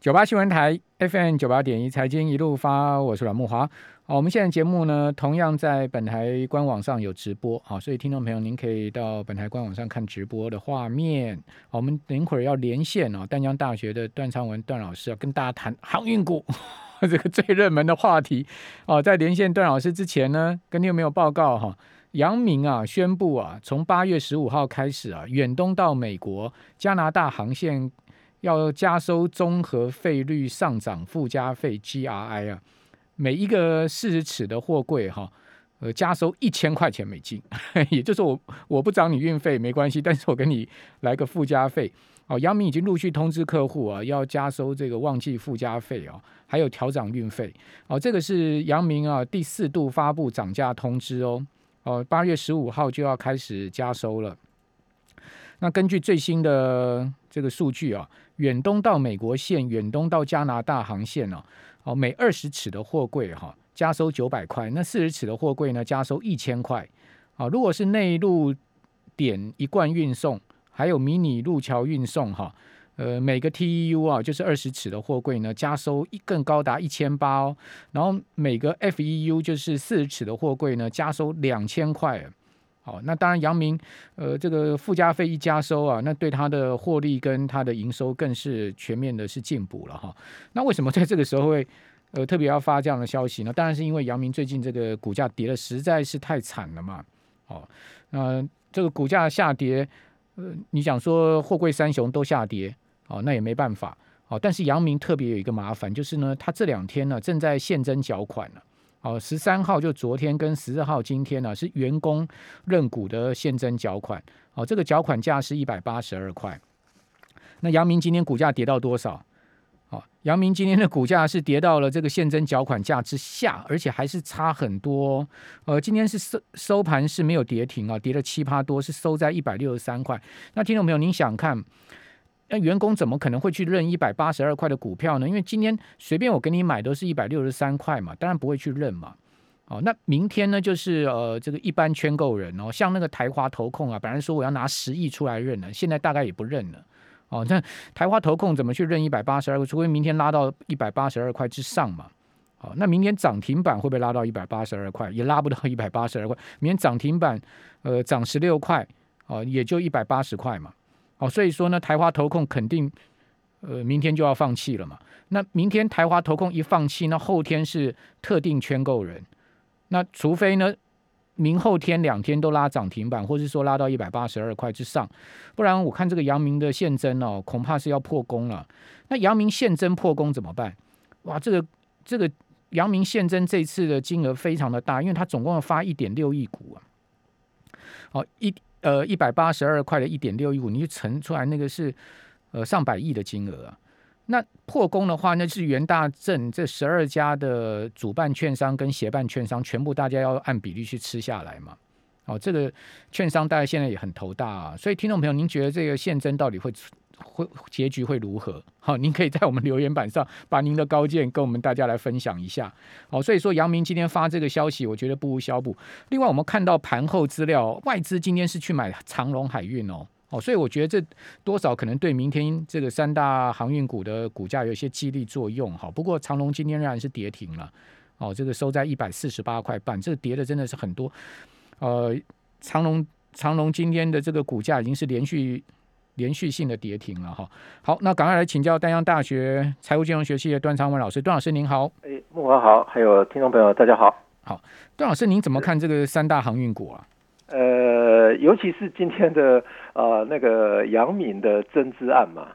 九八新闻台 FM 九八点一财经一路发，我是阮木华。好，我们现在节目呢，同样在本台官网上有直播，好，所以听众朋友您可以到本台官网上看直播的画面。我们等一会儿要连线哦，淡江大学的段昌文段老师要跟大家谈航运股 这个最热门的话题。哦，在连线段老师之前呢，跟你有没有报告哈？杨明啊，宣布啊，从八月十五号开始啊，远东到美国、加拿大航线。要加收综合费率上涨附加费 GRI 啊，每一个四十尺的货柜哈，呃，加收一千块钱美金，也就是我我不涨你运费没关系，但是我给你来个附加费。哦，杨明已经陆续通知客户啊，要加收这个旺季附加费啊，还有调涨运费。哦，这个是杨明啊第四度发布涨价通知哦。哦，八月十五号就要开始加收了。那根据最新的这个数据啊。远东到美国线、远东到加拿大航线呢？哦，每二十尺的货柜哈，加收九百块；那四十尺的货柜呢，加收一千块。啊，如果是内陆点一贯运送，还有迷你路桥运送哈，呃，每个 TEU 啊，就是二十尺的货柜呢，加收一更高达一千八哦。然后每个 FEU 就是四十尺的货柜呢，加收两千块。好，那当然，阳明，呃，这个附加费一加收啊，那对它的获利跟它的营收更是全面的是进补了哈。那为什么在这个时候会呃特别要发这样的消息呢？当然是因为阳明最近这个股价跌的实在是太惨了嘛。哦，那这个股价下跌，呃，你想说货柜三雄都下跌，哦，那也没办法。哦，但是阳明特别有一个麻烦，就是呢，它这两天呢正在现增缴款了。哦，十三号就昨天跟十四号今天呢是员工认股的现增缴款，哦，这个缴款价是一百八十二块。那阳明今天股价跌到多少？哦，阳明今天的股价是跌到了这个现增缴款价之下，而且还是差很多。呃，今天是收收盘是没有跌停啊，跌了七趴多，是收在一百六十三块。那听众朋友，您想看？那员工怎么可能会去认一百八十二块的股票呢？因为今天随便我给你买都是一百六十三块嘛，当然不会去认嘛。哦，那明天呢，就是呃这个一般圈购人哦，像那个台华投控啊，本来说我要拿十亿出来认呢，现在大概也不认了。哦，那台华投控怎么去认一百八十二块？除非明天拉到一百八十二块之上嘛。好，那明天涨停板会不会拉到一百八十二块？也拉不到一百八十二块。明天涨停板呃涨十六块，哦也就一百八十块嘛。哦，所以说呢，台华投控肯定，呃，明天就要放弃了嘛。那明天台华投控一放弃，那后天是特定圈购人。那除非呢，明后天两天都拉涨停板，或者说拉到一百八十二块之上，不然我看这个阳明的现增哦，恐怕是要破功了。那阳明现增破功怎么办？哇，这个这个阳明现增这次的金额非常的大，因为它总共要发一点六亿股啊。好一。呃，一百八十二块的一点六一五，你就乘出来那个是呃上百亿的金额啊。那破功的话，那是元大镇这十二家的主办券商跟协办券商全部大家要按比例去吃下来嘛。哦，这个券商大家现在也很头大啊。所以听众朋友，您觉得这个现增到底会？会结局会如何？好，您可以在我们留言板上把您的高见跟我们大家来分享一下。好，所以说杨明今天发这个消息，我觉得不无小补。另外，我们看到盘后资料，外资今天是去买长隆海运哦。哦，所以我觉得这多少可能对明天这个三大航运股的股价有一些激励作用。好，不过长隆今天仍然是跌停了。哦，这个收在一百四十八块半，这个跌的真的是很多。呃，长隆长隆今天的这个股价已经是连续。连续性的跌停了哈，好，那赶快来请教丹阳大学财务金融学系的段昌文老师，段老师您好，哎，木华好，还有听众朋友大家好，好，段老师您怎么看这个三大航运股啊？呃，尤其是今天的呃那个杨敏的增资案嘛，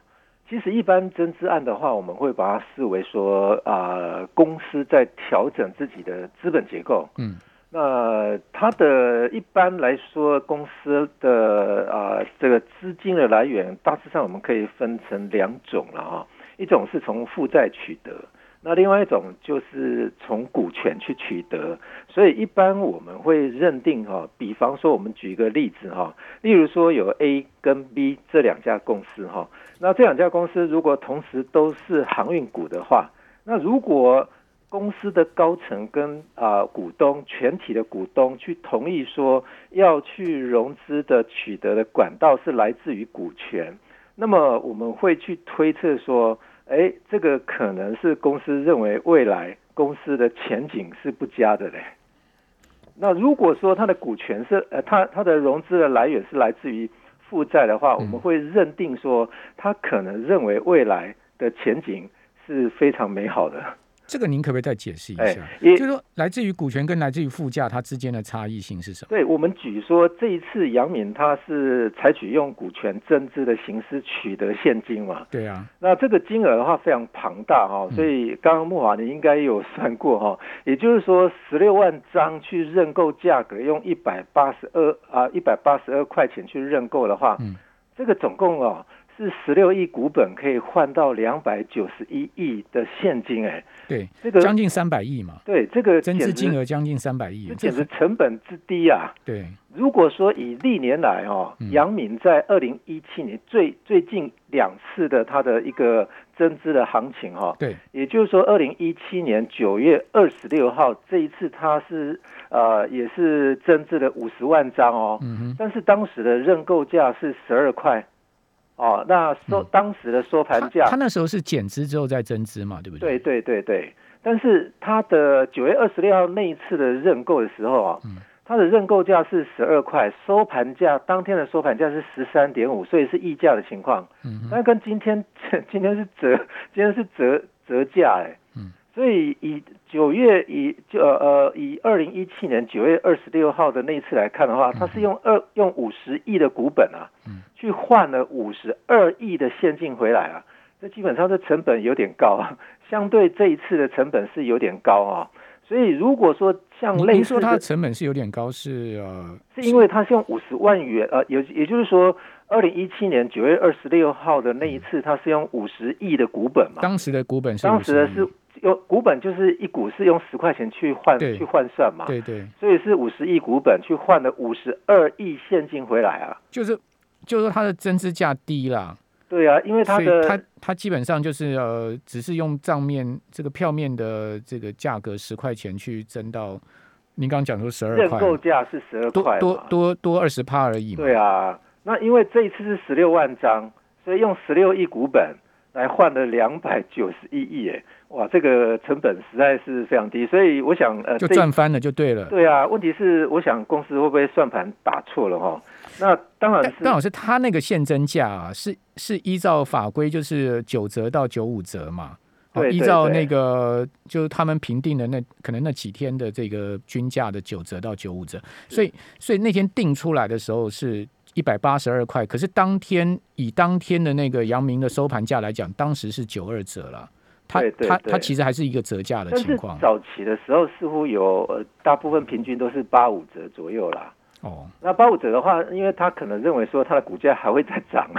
其实一般增资案的话，我们会把它视为说啊公司在调整自己的资本结构，嗯。那它的一般来说，公司的啊这个资金的来源，大致上我们可以分成两种了哈。一种是从负债取得，那另外一种就是从股权去取得。所以一般我们会认定哈，比方说我们举一个例子哈，例如说有 A 跟 B 这两家公司哈，那这两家公司如果同时都是航运股的话，那如果公司的高层跟啊股东全体的股东去同意说要去融资的取得的管道是来自于股权，那么我们会去推测说哎，这个可能是公司认为未来公司的前景是不佳的嘞。那如果说它的股权是呃，它它的融资的来源是来自于负债的话，我们会认定说，它可能认为未来的前景是非常美好的。这个您可不可以再解释一下？就是说，来自于股权跟来自于负价，它之间的差异性是什么？对我们举说，这一次杨敏他是采取用股权增资的形式取得现金嘛？对啊。那这个金额的话非常庞大哈，所以刚刚木华你应该有算过哈，也就是说十六万张去认购价格用一百八十二啊一百八十二块钱去认购的话，嗯，这个总共哦。是十六亿股本可以换到两百九十一亿的现金，哎，对，这个将近三百亿嘛，对，这个增资金额将近三百亿，这简直成本之低啊！对，如果说以历年来哦，杨敏在二零一七年最最近两次的它的一个增资的行情哈，对，也就是说二零一七年九月二十六号这一次它是呃也是增资了五十万张哦，嗯哼，但是当时的认购价是十二块。哦，那收当时的收盘价，他那时候是减资之后再增资嘛，对不对？对对对对。但是他的九月二十六号那一次的认购的时候啊，他的认购价是十二块，收盘价当天的收盘价是十三点五，所以是溢价的情况。嗯。那跟今天 今天是折，今天是折折价哎。嗯。所以以九月以就呃呃以二零一七年九月二十六号的那一次来看的话，他是用二用五十亿的股本啊。去换了五十二亿的现金回来啊，这基本上这成本有点高啊，相对这一次的成本是有点高啊，所以如果说像类似，说它的成本是有点高，是呃，是因为它是用五十万元，呃，也也就是说，二零一七年九月二十六号的那一次，它是用五十亿的股本嘛，当时的股本是当时的是用股本就是一股是用十块钱去换去换算嘛，对对，所以是五十亿股本去换了五十二亿现金回来啊，就是。就是说它的增资价低啦，对啊，因为它的它它基本上就是呃，只是用账面这个票面的这个价格十块钱去增到，您刚刚讲说十二块，认购价是十二块，多多多二十趴而已嘛。对啊，那因为这一次是十六万张，所以用十六亿股本来换了两百九十一亿，哎，哇，这个成本实在是非常低，所以我想呃，就赚翻了就对了。对啊，问题是我想公司会不会算盘打错了哈？那当然是，但老师他那个现增价啊，是是依照法规，就是九折到九五折嘛。对，依照那个就是他们评定的那可能那几天的这个均价的九折到九五折，所以所以那天定出来的时候是一百八十二块，可是当天以当天的那个阳明的收盘价来讲，当时是九二折了。他他他其实还是一个折价的情况。早期的时候似乎有呃大部分平均都是八五折左右啦。哦，那八五折的话，因为他可能认为说它的股价还会再涨，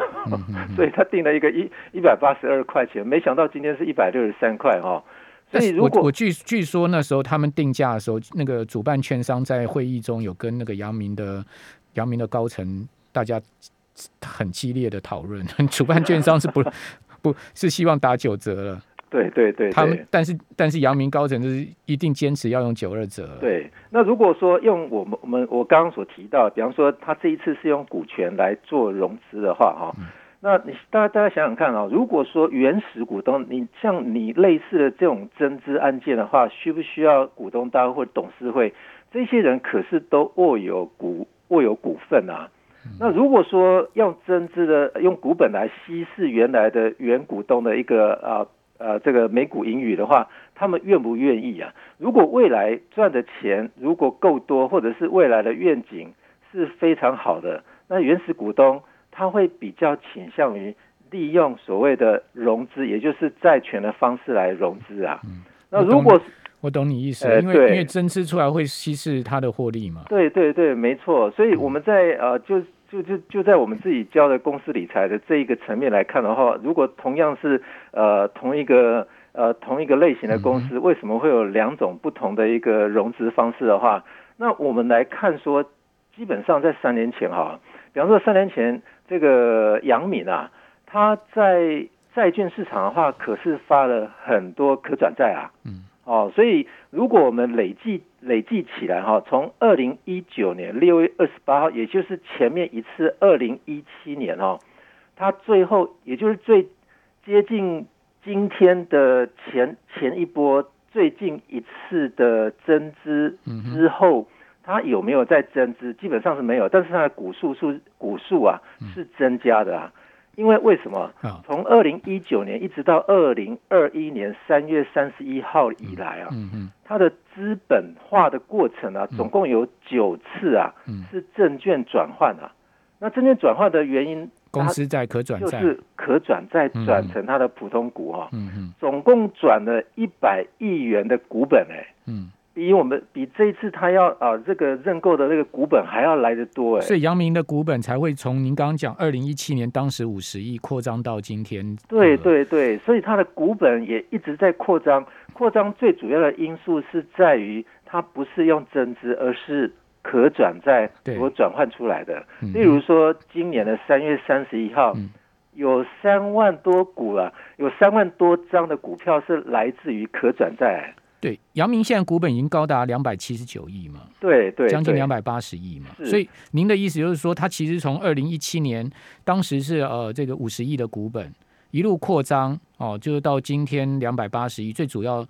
所以他定了一个一一百八十二块钱，没想到今天是一百六十三块哈。所以如果我据据说那时候他们定价的时候，那个主办券商在会议中有跟那个阳明的阳明的高层大家很激烈的讨论，主办券商是不不是希望打九折了。对对对，他们但是但是阳明高层就是一定坚持要用九二折。对，那如果说用我们我们我刚刚所提到，比方说他这一次是用股权来做融资的话，哈，那你大家大家想想看啊，如果说原始股东，你像你类似的这种增资案件的话，需不需要股东大会或董事会？这些人可是都握有股握有股份啊。那如果说用增资的用股本来稀释原来的原股东的一个啊。呃，这个美股盈余的话，他们愿不愿意啊？如果未来赚的钱如果够多，或者是未来的愿景是非常好的，那原始股东他会比较倾向于利用所谓的融资，也就是债权的方式来融资啊。嗯那如果我懂你意思，因为因为增资出来会稀释它的获利嘛。对对对，没错。所以我们在呃就。就就就在我们自己教的公司理财的这一个层面来看的话，如果同样是呃同一个呃同一个类型的公司，为什么会有两种不同的一个融资方式的话？那我们来看说，基本上在三年前哈，比方说三年前这个杨敏啊，他在债券市场的话，可是发了很多可转债啊。嗯。哦，所以如果我们累计累计起来哈，从二零一九年六月二十八号，也就是前面一次二零一七年哈，它最后也就是最接近今天的前前一波最近一次的增资之后，它有没有在增资？基本上是没有，但是它的股数数股数啊是增加的啊。因为为什么？从二零一九年一直到二零二一年三月三十一号以来啊，它的资本化的过程啊，总共有九次啊，是证券转换啊。那证券转换的原因，公司在可转就是可转债转成它的普通股哈。总共转了一百亿元的股本哎。比我们比这一次他要啊这个认购的那个股本还要来得多哎，所以阳明的股本才会从您刚刚讲二零一七年当时五十亿扩张到今天。对对对，所以它的股本也一直在扩张，扩张最主要的因素是在于它不是用增资，而是可转债所转换出来的。例如说今年的三月三十一号，有三万多股啊，有三万多张的股票是来自于可转债。对，阳明现在股本已经高达两百七十九亿嘛，对对，将近两百八十亿嘛。所以您的意思就是说，它其实从二零一七年当时是呃这个五十亿的股本一路扩张哦，就是到今天两百八十亿，最主要。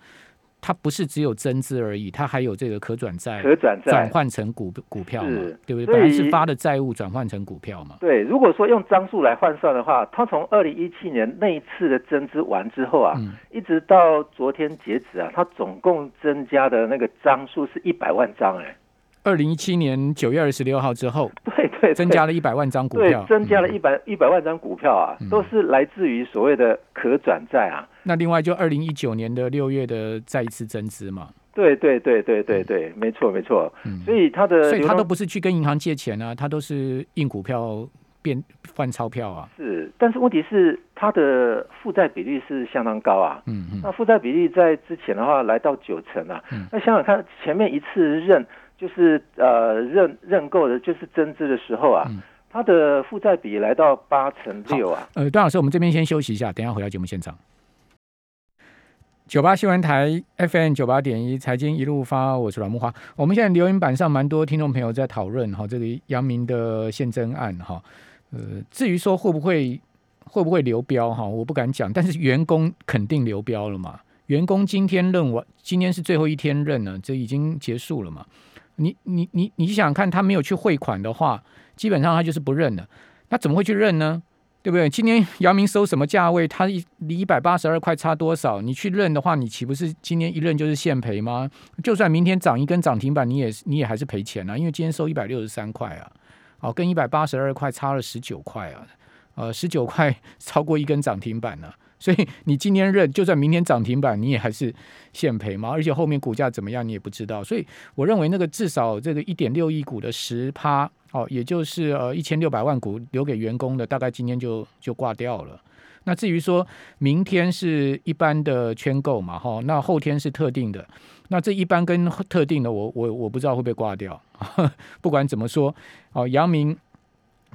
它不是只有增资而已，它还有这个可转债，可转债转换成股股票嘛，对不对？本来是发的债务转换成股票嘛。对，如果说用张数来换算的话，它从二零一七年那一次的增资完之后啊，一直到昨天截止啊，它总共增加的那个张数是一百万张哎。二零一七年九月二十六号之后，对对，增加了一百万张股票，增加了一百一百万张股票啊，都是来自于所谓的可转债啊。那另外就二零一九年的六月的再一次增资嘛？对对对对对对，没错没错。所以他的，所以他都不是去跟银行借钱啊，他都是印股票变换钞票啊。是，但是问题是他的负债比例是相当高啊。嗯嗯。那负债比例在之前的话来到九成啊。嗯。那想想看，前面一次认。就是呃认认购的，就是增资的时候啊，它的负债比来到八成六啊。呃，段老师，我们这边先休息一下，等下回到节目现场。九八新闻台 FM 九八点一财经一路发，我是阮木华。我们现在留言板上蛮多听众朋友在讨论哈，这个杨明的宪政案哈。呃，至于说会不会会不会流标哈，我不敢讲，但是员工肯定流标了嘛。员工今天认完，今天是最后一天认了，这已经结束了嘛。你你你你想看，他没有去汇款的话，基本上他就是不认的。那怎么会去认呢？对不对？今年姚明收什么价位？他一离一百八十二块差多少？你去认的话，你岂不是今天一认就是现赔吗？就算明天涨一根涨停板，你也你也还是赔钱啊，因为今天收一百六十三块啊，好，跟一百八十二块差了十九块啊，呃，十九块 超过一根涨停板呢。所以你今天认，就算明天涨停板，你也还是现赔嘛。而且后面股价怎么样，你也不知道。所以我认为那个至少这个一点六亿股的十趴哦，也就是呃一千六百万股留给员工的，大概今天就就挂掉了。那至于说明天是一般的圈购嘛，哈，那后天是特定的。那这一般跟特定的，我我我不知道会不会挂掉。不管怎么说，哦，阳明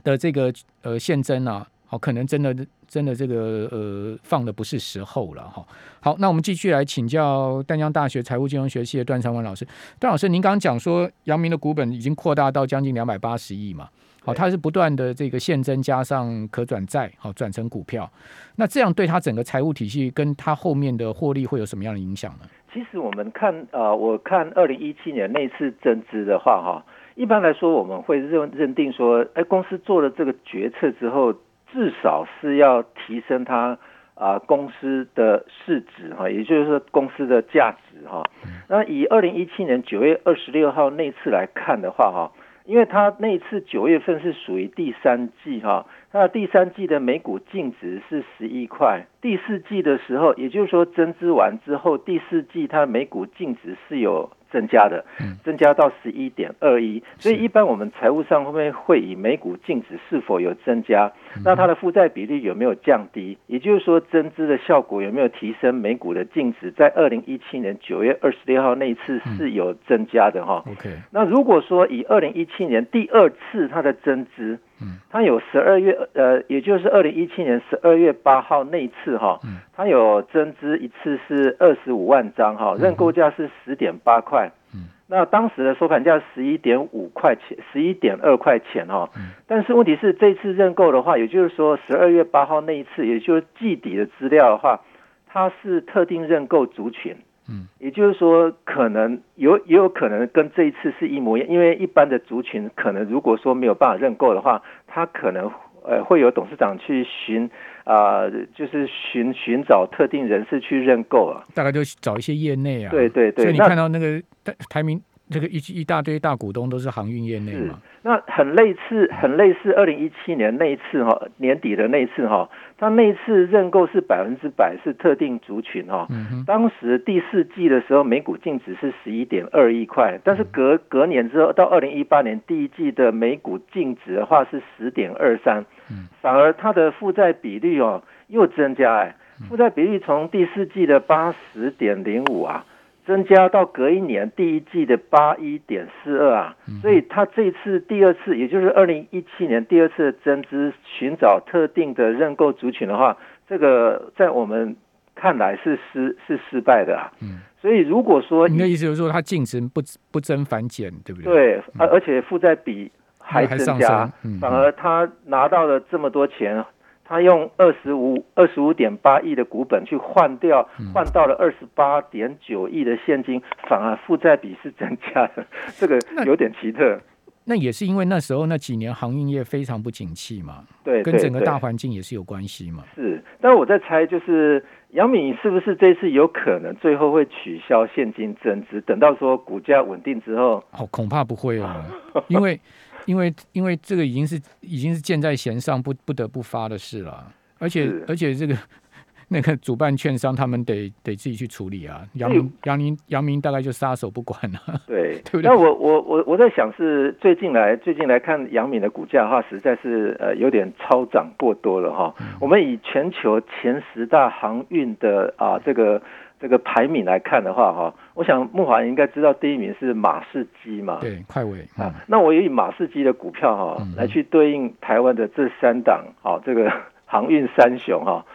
的这个呃现增啊。哦，可能真的真的这个呃放的不是时候了哈。好，那我们继续来请教淡江大学财务金融学系的段长文老师。段老师，您刚刚讲说，阳明的股本已经扩大到将近两百八十亿嘛？好，它是不断的这个现增加上可转债，好转成股票。那这样对它整个财务体系跟它后面的获利会有什么样的影响呢？其实我们看呃，我看二零一七年那次增资的话哈，一般来说我们会认认定说，哎，公司做了这个决策之后。至少是要提升它啊公司的市值哈，也就是说公司的价值哈。那以二零一七年九月二十六号那次来看的话哈，因为它那次九月份是属于第三季哈，那第三季的每股净值是十一块，第四季的时候，也就是说增资完之后，第四季它的每股净值是有。增加的，增加到十一点二一，所以一般我们财务上后面会以每股净值是否有增加，那它的负债比率有没有降低，也就是说增资的效果有没有提升每股的净值，在二零一七年九月二十六号那一次是有增加的哈。OK，那如果说以二零一七年第二次它的增资，嗯，它有十二月呃，也就是二零一七年十二月八号那一次哈，嗯，它有增资一次是二十五万张哈，认购价是十点八块，嗯，那当时的收盘价十一点五块钱，十一点二块钱哈，嗯，但是问题是这次认购的话，也就是说十二月八号那一次，也就是季底的资料的话，它是特定认购族群，嗯，也就是说，可能有也有可能跟这一次是一模一样，因为一般的族群可能如果说没有办法认购的话，他可能呃会有董事长去寻啊、就是寻寻找特定人士去认购啊。大概就找一些业内啊，对对对。所以你看到那个台台名这个一一大堆大股东都是航运业内是嘛，那很类似，很类似二零一七年那一次哈，年底的那一次哈，它那一次认购是百分之百是特定族群哈。嗯哼，当时第四季的时候，每股净值是十一点二亿块，但是隔隔年之后，到二零一八年第一季的每股净值的话是十点二三嗯，反而它的负债比率哦又增加哎，负债比率从第四季的八十点零五啊。增加到隔一年第一季的八一点四二啊，所以它这次第二次，也就是二零一七年第二次增资，寻找特定的认购族群的话，这个在我们看来是失是失败的啊。嗯，所以如果说你的意思就是说它净值不不增反减，对不对？，对，而而且负债比还增加反而他拿到了这么多钱，他用二十五二十五点八亿的股本去换掉，嗯换到了二十八点九亿的现金，反而负债比是增加的，这个那有点奇特。那也是因为那时候那几年航运业非常不景气嘛，对，跟整个大环境也是有关系嘛。是，但我在猜，就是杨敏是不是这次有可能最后会取消现金增资，等到说股价稳定之后，哦，恐怕不会哦，因为因为因为这个已经是已经是箭在弦上，不不得不发的事了，而且而且这个 那个主办券商他们得得自己去处理啊，杨明杨明杨明大概就撒手不管了，对，对不对？那我我我我在想是最近来最近来看杨敏的股价的话，实在是呃有点超涨过多了哈。嗯。我们以全球前十大航运的啊这个这个排名来看的话哈，我想木华应该知道第一名是马士基嘛。对，快尾嗯啊，那我以马士基的股票哈、嗯来去对应台湾的这三档，好、这个 航运三雄哈、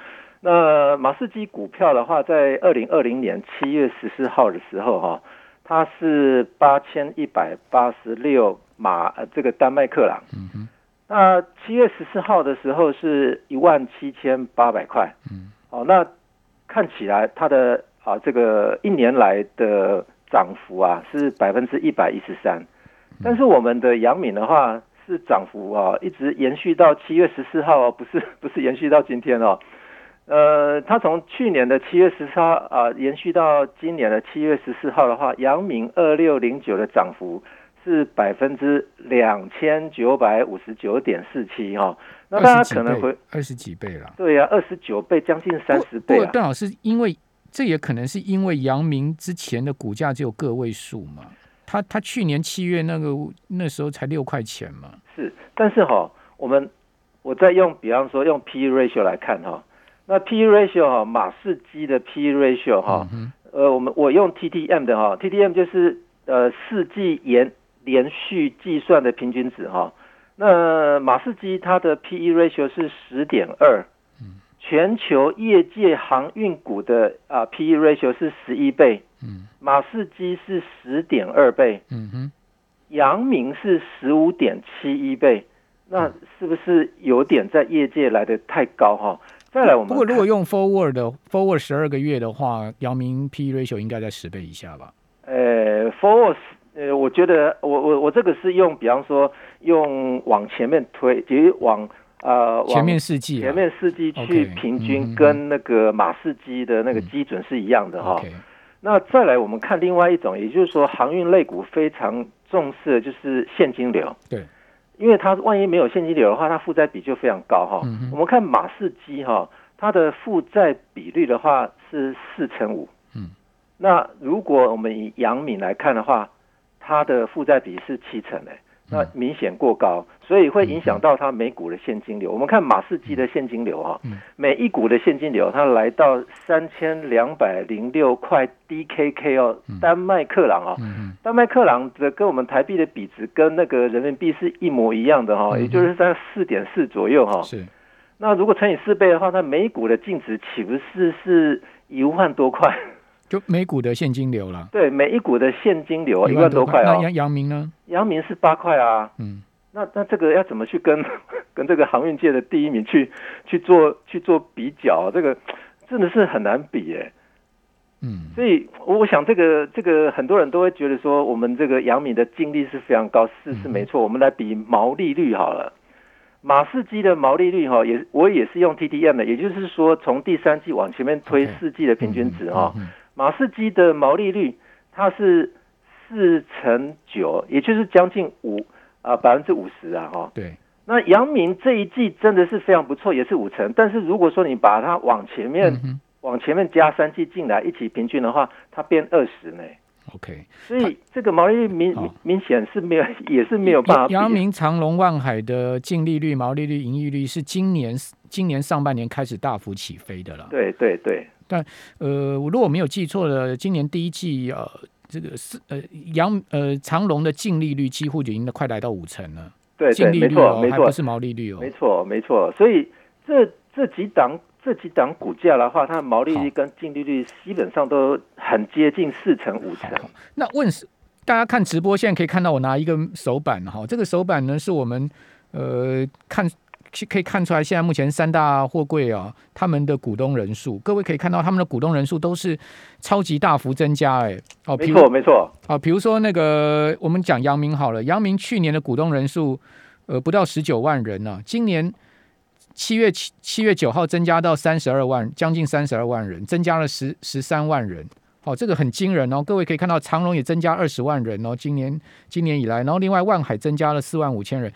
那马士基股票的话，在二零二零年七月十四号的时候哈、它是八千一百八十六马，呃，这个丹麦克朗。嗯哼那七月十四号的时候是一万七千八百块。嗯，哦、那看起来它的啊这个一年来的涨幅啊是百分之一百一十三，但是我们的阳明的话是涨幅啊一直延续到七月十四号哦，不是不是延续到今天哦。呃，它从去年的七月十四号啊、延续到今年的七月十四号的话，阳明二六零九的涨幅是百分之两千九百五十九点四七哈。那大家可能会二十几倍了，对呀、二十九倍，将近三十倍啊。不过段老师，因为这也可能是因为阳明之前的股价只有个位数嘛，他他去年七月那个那时候才六块钱嘛，是，但是哈，我们我再用，比方说用 P/E ratio 来看哈，那 P/E ratio 哈，马士基的 P/E ratio 哈，嗯呃，我们我用 TTM 的哈，TTM 就是呃四季延连续计算的平均值哈。那马士基它的 P/E ratio 是十点二，全球业界航运股的啊 P/E ratio 是十一倍，嗯马士基是十点二倍，嗯哼，阳明是十五点七一倍，那是不是有点在业界来的太高哈？再来我们不过如果用 forward 的 forward 十二个月的话，阳明 P E ratio 应该在十倍以下吧？呃 forward 呃，我觉得我我我这个是用，比方说用往前面推，就是往呃往前面四季啊前面四季去平均，跟那个马士基的那个基准是一样的哈。那再来我们看另外一种，也就是说航运类股非常重视的就是现金流。对，因为它万一没有现金流的话，它负债比就非常高哈。嗯我们看马士基哈，它的负债比率的话是四成五。嗯，那如果我们以阳敏来看的话，它的负债比是七成诶，那嗯。明显过高，所以会影响到它每股的现金流。我们看马士基的现金流哈，嗯。每一股的现金流它来到三千两百零六块 DKK 哦，丹麦克朗哦，嗯嗯。丹麦克朗的跟我们台币的比值跟那个人民币是一模一样的哈、嗯也就是在四点四左右哈、是。那如果乘以四倍的话，那每股的净值岂不是是一万多块？就每股的现金流了，对，每一股的现金流一万多多块哦。那阳阳明呢？阳明是八块啊，嗯，那那这个要怎么去跟 跟这个航运界的第一名去去做去做比较？这个真的是很难比耶。嗯，所以我想这个这个很多人都会觉得说，我们这个杨敏的净利是非常高，是是没错。我们来比毛利率好了，马士基的毛利率哈，也我也是用 TTM 的，也就是说从第三季往前面推四季的平均值哈，马士基的毛利率它是四成九，也就是将近五啊百分之五十啊哈。对。那阳明这一季真的是非常不错，也是五成。但是如果说你把它往前面。往前面加三季进来一起平均的话，它变二十呢。OK，所以这个毛利率明明显是没有，也是没有办法。阳明、长隆、万海的净利率、毛利率、盈利率是今年今年上半年开始大幅起飞的了。对对对。但呃，我如果没有记错的，今年第一季呃，这个是呃阳呃长隆的净利率几乎已经快来到五成了。对对，没错没错，不是毛利率哦。没错没错，所以这这几档。这几档股价的话，它的毛利率跟净利率基本上都很接近四成五成。那问大家看直播，现在可以看到我拿一个手板哈，这个手板呢是我们呃看可以看出来，现在目前三大货柜啊，他们的股东人数，各位可以看到他们的股东人数都是超级大幅增加哎。哦，没错没错。啊，比如说那个我们讲阳明好了，阳明去年的股东人数呃不到十九万人呢，今年。七月七七月九号增加到三十二万，将近三十二万人，增加了十十三万人。好，这个很惊人哦。各位可以看到，长隆也增加二十万人哦。今年今年以来，然后另外万海增加了四万五千人。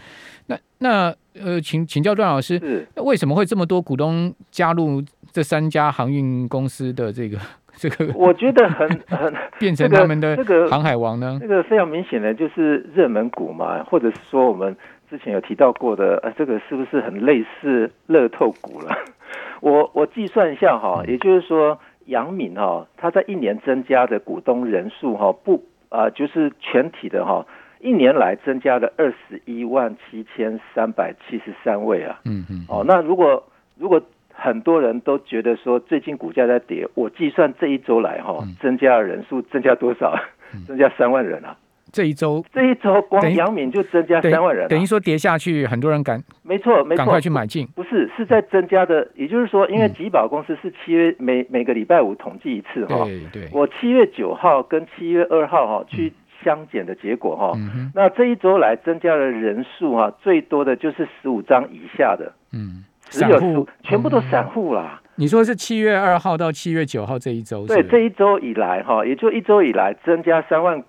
那那呃，请请教段老师，为什么会这么多股东加入这三家航运公司的这个这个？我觉得很很 变成他们的这个航海王呢？这个非常明显的就是热门股嘛，或者是说我们。之前有提到过的，呃，这个是不是很类似乐透股了？我我计算一下哈，也就是说，杨敏哈，他在一年增加的股东人数哈，不啊，就是全体的哈，一年来增加了二十一万七千三百七十三位啊。嗯嗯。哦，那如果如果很多人都觉得说最近股价在跌，我计算这一周来哈，增加的人数增加多少？增加三万人啊。这一周，这一周光阳敏就增加三万人，等于说跌下去，很多人赶，没错，没错，赶快去买进。不是，是在增加的，也就是说，因为集宝公司是七月每每个礼拜五统计一次哈，对对。我七月九号跟七月二号哈去相减的结果哈，那这一周来增加的人数哈，最多的就是十五张以下的，嗯，散户。全部都散户啦。你说是七月二号到七月九号这一周，对，这一周以来哈，也就一周以来增加三万。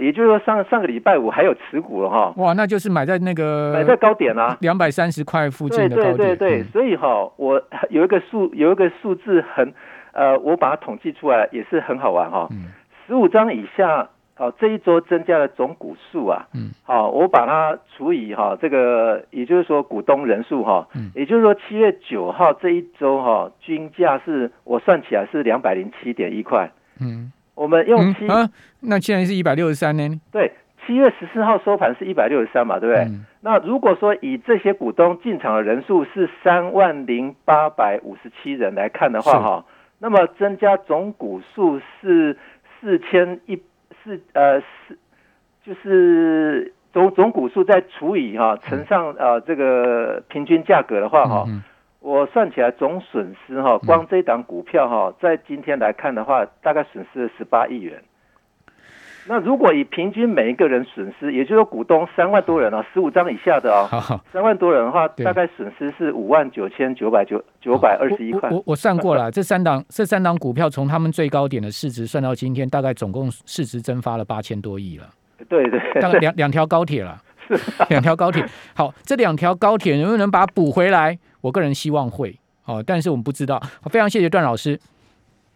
也就是说，上上个礼拜五还有持股了哈。哇，那就是买在那个买在高点啊，两百三十块附近的高点。对对对对，所以哈，我有一个数有一个数字很呃，我把它统计出来也是很好玩哈。嗯。十五张以下，哦，这一周增加了总股数啊。嗯。好，我把它除以哈这个，也就是说股东人数哈。嗯。也就是说七月九号这一周哈，均价是我算起来是两百零七点一块。嗯。我们用七啊，那现在是一百六十三呢？对，七月十四号收盘是一百六十三嘛，对不对？那如果说以这些股东进场的人数是三万零八百五十七人来看的话，哈，那么增加总股数是四千一四呃四，就是总总股数再除以哈乘上呃这个平均价格的话，哈。我算起来总损失哈，光这档股票哈，在今天来看的话，大概损失了十八亿元。那如果以平均每一个人损失，也就是说股东三万多人啊，十五张以下的啊，三万多人的话，大概损失是五万九千九百九九百二十一块。我我算过了，这三档这三档股票从他们最高点的市值算到今天，大概总共市值蒸发了八千多亿了。对对，大概两两条高铁了，两条高铁。好，这两条高铁能不能把它补回来？我个人希望会哦，但是我们不知道。非常谢谢段老师。